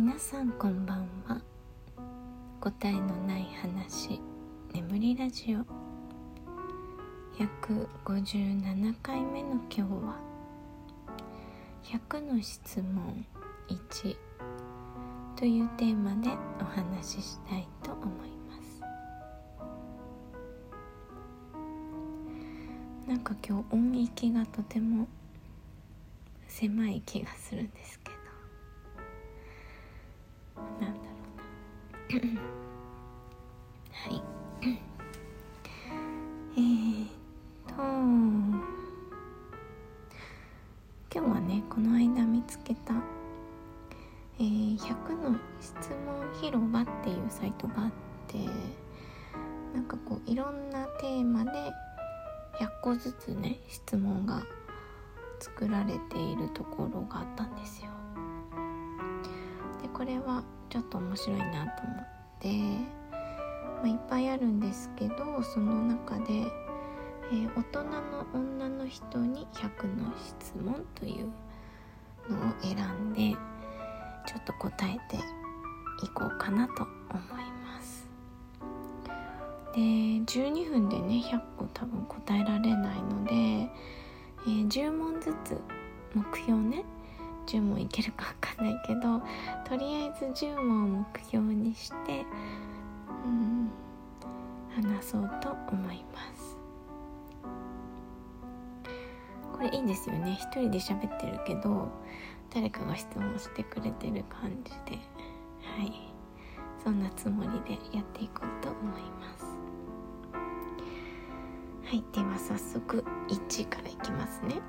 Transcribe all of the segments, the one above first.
皆さんこんばんは。答えのない話眠りラジオ。157回目の今日は100の質問1というテーマでお話ししたいと思います。なんか今日音域がとても狭い気がするんですけど。はいえー、っと今日はねこの間見つけた、えー、100の質問広場っていうサイトがあってなんかこういろんなテーマで100個ずつね質問が作られているところがあったんですよ。でこれはちょっと面白いなと思って、まあ、いっぱいあるんですけどその中で、えー、大人の女の人に100の質問というのを選んでちょっと答えていこうかなと思います。で12分でね100個多分答えられないのでえー、10問ずつ目標ね10問いけるか分かんないけどとりあえず10問を目標にしてうん話そうと思います。これいいんですよね。一人で喋ってるけど誰かが質問してくれてる感じで。はい。そんなつもりでやっていこうと思います。はい。では早速1からいきますね、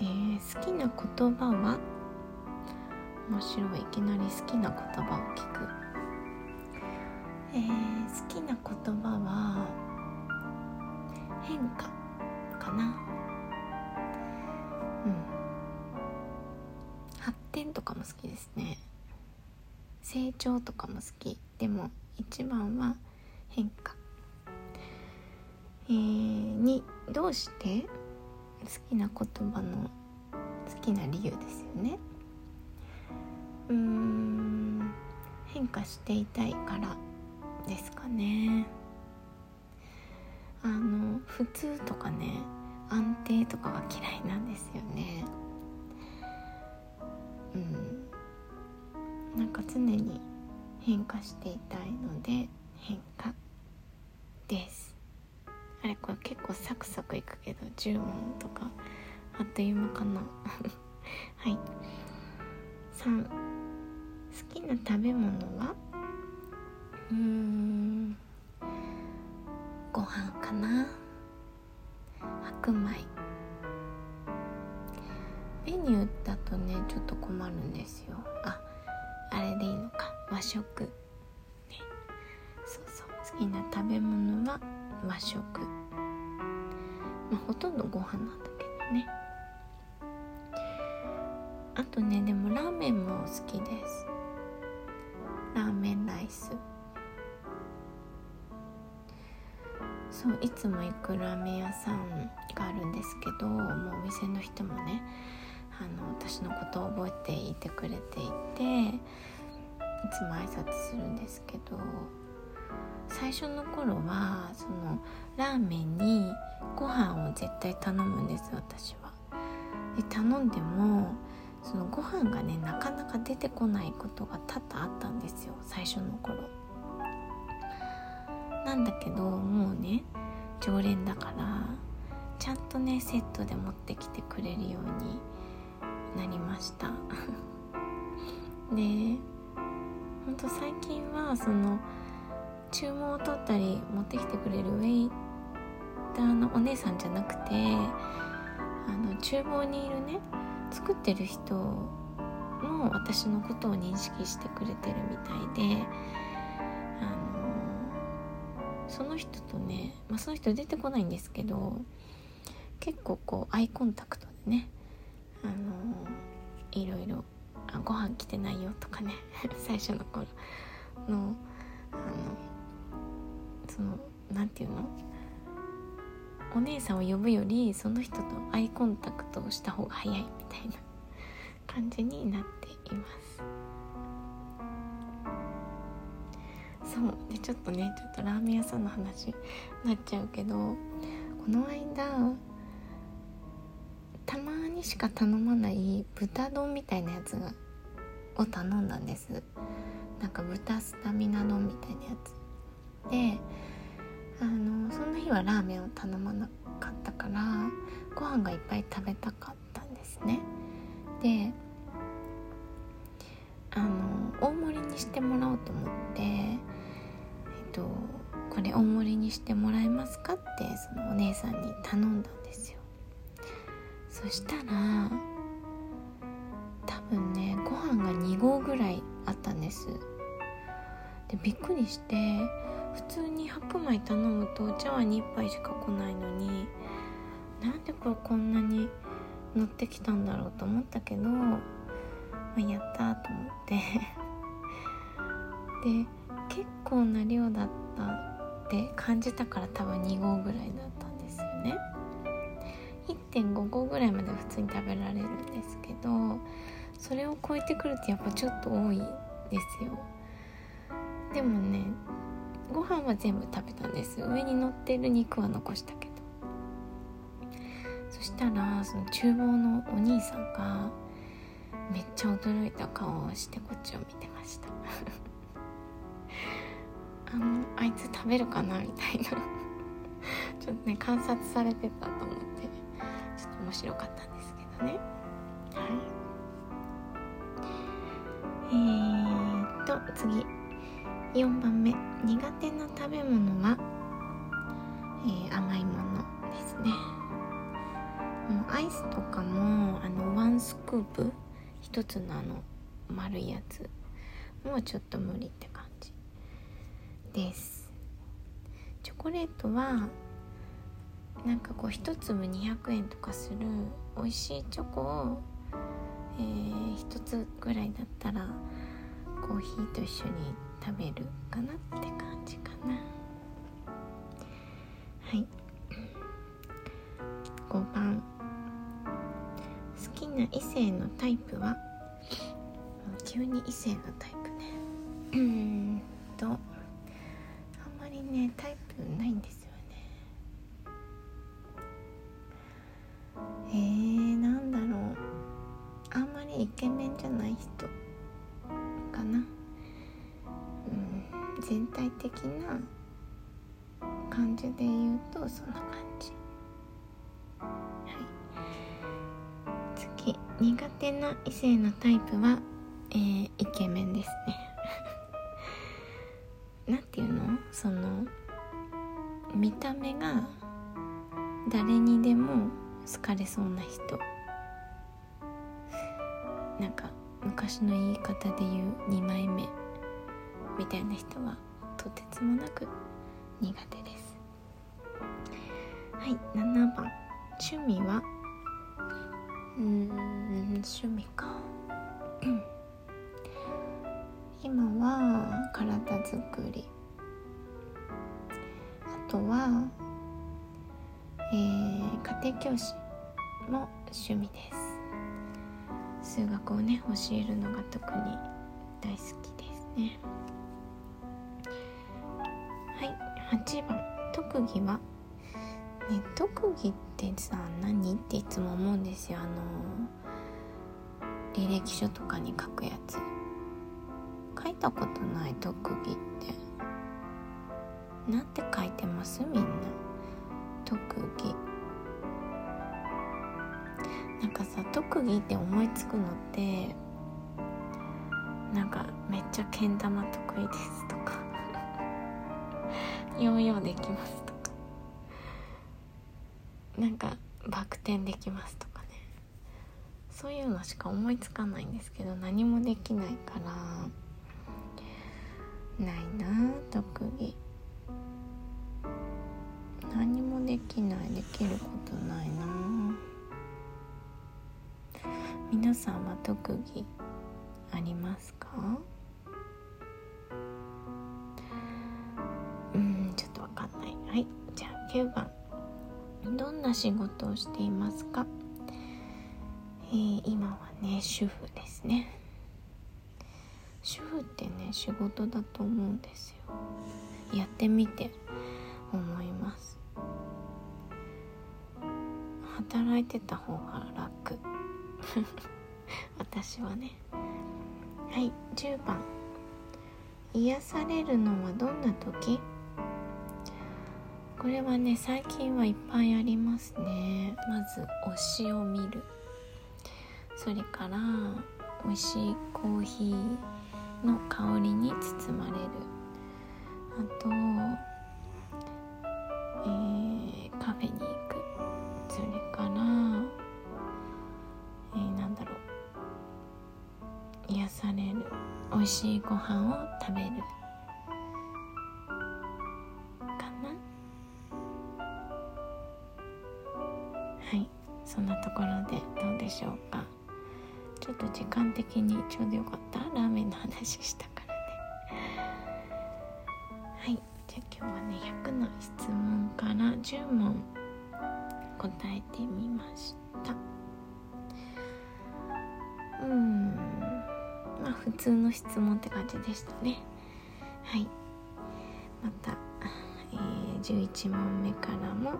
えー、好きな言葉は？面白い。いきなり好きな言葉を聞く、えー、好きな言葉は変化かな？うん。発展とかも好きですね。成長とかも好き。でも一番は変化。えー、にどうして好きな言葉の好きな理由ですよねうーん。変化していたいからですかね。あの普通とかね安定とかが嫌いなんですよね。うん。なんか常に変化していたいので変化です。あれこれ結構サクサクいくけど10問とかあっという間かな。はい。3きな食べ物は？うーん。ご飯かな。白米。メニューだとねちょっと困るんですよ。ああれでいいのか。和食、ね、そうそう。好きな食べ物は和食。まあほとんどご飯なんだけどね。あとねでもラーメンも好きです。ラーメンライスそういつも行くラーメン屋さんがあるんですけどもうお店の人もねあの私のことを覚えていてくれていていつも挨拶するんですけど最初の頃はそのラーメンにご飯を絶対頼むんです私は。で頼んでもそのご飯がねなかなか出てこないことが多々あったんです最初の頃。なんだけどもうね常連だからちゃんとねセットで持ってきてくれるようになりました でほんと最近はその注文を取ったり持ってきてくれるウェイターのお姉さんじゃなくてあの厨房にいるね作ってる人も私のことを認識してくれてるみたいであのその人とね、まあ、その人出てこないんですけど結構こうアイコンタクトでねあのいろいろ「あご飯来てないよ」とかね 最初の頃のあのその何て言うの？お姉さんを呼ぶよりその人とアイコンタクトをした方が早いみたいな。感じになっています。そう。でちょっとねちょっとラーメン屋さんの話になっちゃうけどこの間たまにしか頼まない豚丼みたいなやつがを頼んだんです。なんか豚スタミナ丼みたいなやつ。であのそんな日はラーメンを頼まなかったからご飯がいっぱい食べたかったんですね。であの大盛りにしてもらおうと思ってえっとこれ大盛りにしてもらえますかってそのお姉さんに頼んだんですよ。そしたら多分ねご飯が2合ぐらいあったんです。でびっくりして普通に白米頼むとお茶碗に1杯しか来ないのになんでこれこんなに乗ってきたんだろうと思ったけど、まあ、やったと思って。で結構な量だったって感じたから多分2合ぐらいだったんですよね。1.5合ぐらいまで普通に食べられるんですけどそれを超えてくるとやっぱちょっと多いですよ。でもねご飯は全部食べたんです上に乗ってる肉は残したけど。そしたらその厨房のお兄さんがめっちゃ驚いた顔をしてこっちを見てました。あのあいつ食べるかなみたいな。ちょっとね観察されてたと思ってちょっと面白かったんですけどね。はい。えー、っと次。4番目。苦手な食べ物は、えー、甘いもの。アイスとかもあのワンスクープ一つのあの丸いやつ。もうちょっと無理って感じですチョコレートはなんかこう一粒200円とかする美味しいチョコを、えー、つぐらいだったらコーヒーと一緒に食べるかなって感じかな。はい。な異性のタイプは？急に異性のタイプね。うんとあんまりねタイプないんですよね。えー、なんだろう。あんまりイケメンじゃない人かな。うん全体的な感じで言うとそんな感じ。苦手な異性のタイプは、えー、イケメンですね。なんていうの？その見た目が誰にでも好かれそうな人。なんか昔の言い方で言う2枚目。みたいな人はとてつもなく苦手です。はい7番。趣味はうん趣味か。今は体作り。あとは、えー、家庭教師も趣味です。数学をね教えるのが特に大好きですね。はい8番。特技は？ね特技ってさ何？っていつも思うんですよ。あの履歴書とかに書くやつ。書いたことない特技って。なんて書いてます？みんな。特技。なんかさ特技って思いつくのってなんかめっちゃけん玉得意ですとか。ヨーヨーできます。なんかバク転できますとかね。そういうのしか思いつかないんですけど何もできないからないな特技。何もできない。できることないな皆さんは特技ありますか？うんちょっとわかんない。はい。じゃあ9番。どんな仕事をしていますか、えー、今はね主婦ですね。主婦ってね仕事だと思うんですよ。やってみて思います。働いてた方が楽。私はね。はい10番。癒されるのはどんな時？これはね最近はいっぱいありますね。まず推しを見る。それから美味しいコーヒーの香りに包まれる。あと、えー、カフェに行く。それから、えー、なんだろう。癒される。美味しいご飯を食べる。ところでどうでしょうか。ちょっと時間的にちょうどよかった。ラーメンの話したからね。はい。じゃあ今日はね100の質問から10問答えてみました。うん。まあ普通の質問って感じでしたね。はい。また、えー、11問目からも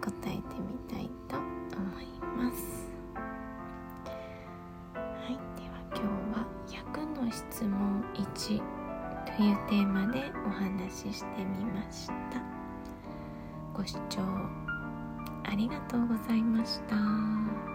答えてみたいとの質問1というテーマでお話ししてみましたご視聴ありがとうございました。